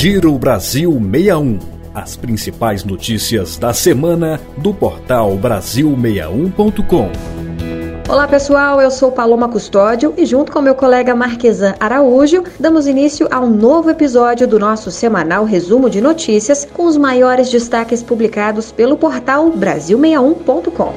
Giro Brasil 61. As principais notícias da semana do portal Brasil61.com. Olá pessoal, eu sou Paloma Custódio e junto com meu colega Marquesan Araújo, damos início a um novo episódio do nosso semanal resumo de notícias com os maiores destaques publicados pelo portal Brasil61.com.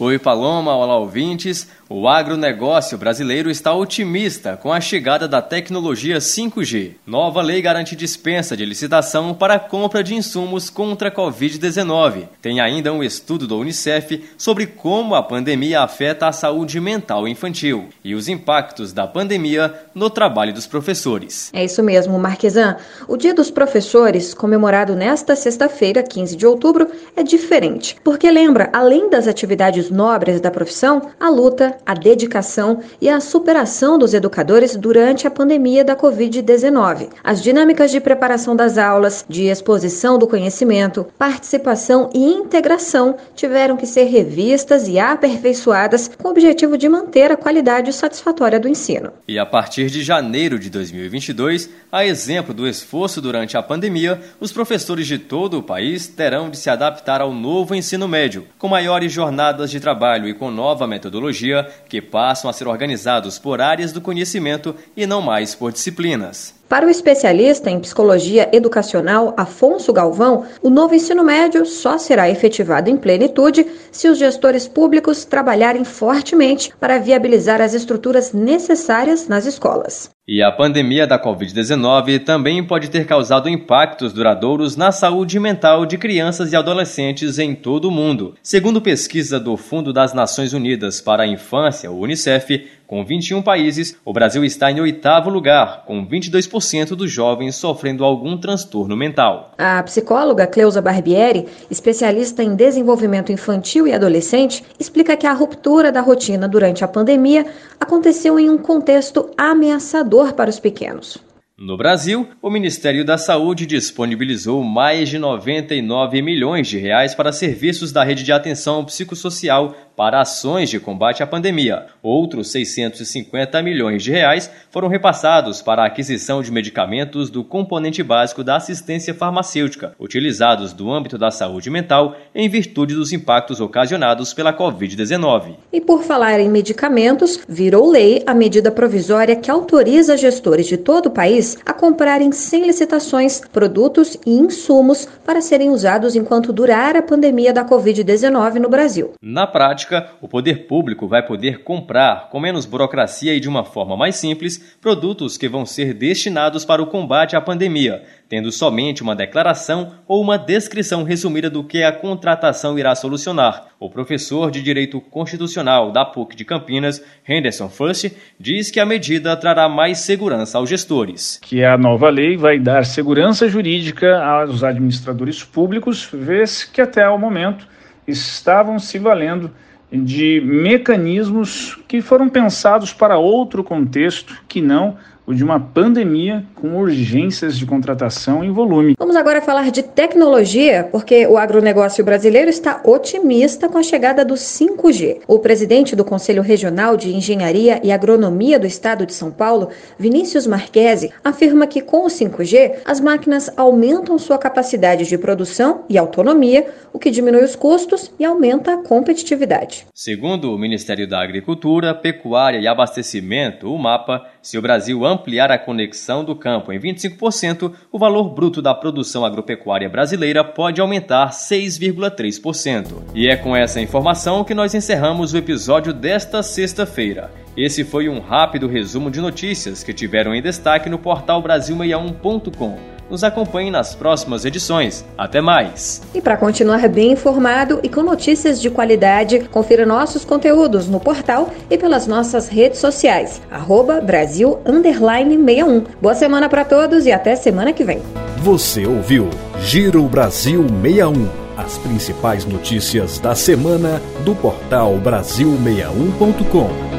Oi Paloma, olá ouvintes. O agronegócio brasileiro está otimista com a chegada da tecnologia 5G. Nova lei garante dispensa de licitação para a compra de insumos contra a Covid-19. Tem ainda um estudo do Unicef sobre como a pandemia afeta a saúde mental infantil e os impactos da pandemia no trabalho dos professores. É isso mesmo, Marquesan. O Dia dos Professores, comemorado nesta sexta-feira, 15 de outubro, é diferente, porque lembra, além das atividades nobres da profissão, a luta, a dedicação e a superação dos educadores durante a pandemia da Covid-19. As dinâmicas de preparação das aulas, de exposição do conhecimento, participação e integração tiveram que ser revistas e aperfeiçoadas com o objetivo de manter a qualidade satisfatória do ensino. E a partir de janeiro de 2022, a exemplo do esforço durante a pandemia, os professores de todo o país terão de se adaptar ao novo ensino médio, com maiores jornadas de trabalho e com nova metodologia que passam a ser organizados por áreas do conhecimento e não mais por disciplinas. Para o especialista em psicologia educacional Afonso Galvão, o novo ensino médio só será efetivado em plenitude se os gestores públicos trabalharem fortemente para viabilizar as estruturas necessárias nas escolas. E a pandemia da Covid-19 também pode ter causado impactos duradouros na saúde mental de crianças e adolescentes em todo o mundo. Segundo pesquisa do Fundo das Nações Unidas para a Infância, o Unicef, com 21 países, o Brasil está em oitavo lugar, com 22% dos jovens sofrendo algum transtorno mental. A psicóloga Cleusa Barbieri, especialista em desenvolvimento infantil e adolescente, explica que a ruptura da rotina durante a pandemia aconteceu em um contexto ameaçador para os pequenos. No Brasil, o Ministério da Saúde disponibilizou mais de 99 milhões de reais para serviços da rede de atenção psicossocial para ações de combate à pandemia. Outros 650 milhões de reais foram repassados para a aquisição de medicamentos do componente básico da assistência farmacêutica, utilizados do âmbito da saúde mental em virtude dos impactos ocasionados pela Covid-19. E por falar em medicamentos, virou lei a medida provisória que autoriza gestores de todo o país a comprarem sem licitações produtos e insumos para serem usados enquanto durar a pandemia da Covid-19 no Brasil. Na prática, prática, o poder público vai poder comprar, com menos burocracia e de uma forma mais simples, produtos que vão ser destinados para o combate à pandemia, tendo somente uma declaração ou uma descrição resumida do que a contratação irá solucionar. O professor de Direito Constitucional da PUC de Campinas, Henderson Fuss, diz que a medida trará mais segurança aos gestores. Que a nova lei vai dar segurança jurídica aos administradores públicos, vez que até o momento estavam se valendo de mecanismos que foram pensados para outro contexto que não o de uma pandemia com urgências de contratação em volume. Vamos agora falar de tecnologia, porque o agronegócio brasileiro está otimista com a chegada do 5G. O presidente do Conselho Regional de Engenharia e Agronomia do Estado de São Paulo, Vinícius Marquesi, afirma que com o 5G as máquinas aumentam sua capacidade de produção e autonomia, o que diminui os custos e aumenta a competitividade. Segundo o Ministério da Agricultura, Pecuária e Abastecimento, o MAPA, se o Brasil ampliar a conexão do campo em 25%, o valor bruto da produção agropecuária brasileira pode aumentar 6,3%. E é com essa informação que nós encerramos o episódio desta sexta-feira. Esse foi um rápido resumo de notícias que tiveram em destaque no portal Brasil61.com. Nos acompanhe nas próximas edições. Até mais! E para continuar bem informado e com notícias de qualidade, confira nossos conteúdos no portal e pelas nossas redes sociais. Arroba Brasil 61. Boa semana para todos e até semana que vem. Você ouviu Giro Brasil 61. As principais notícias da semana do portal Brasil61.com.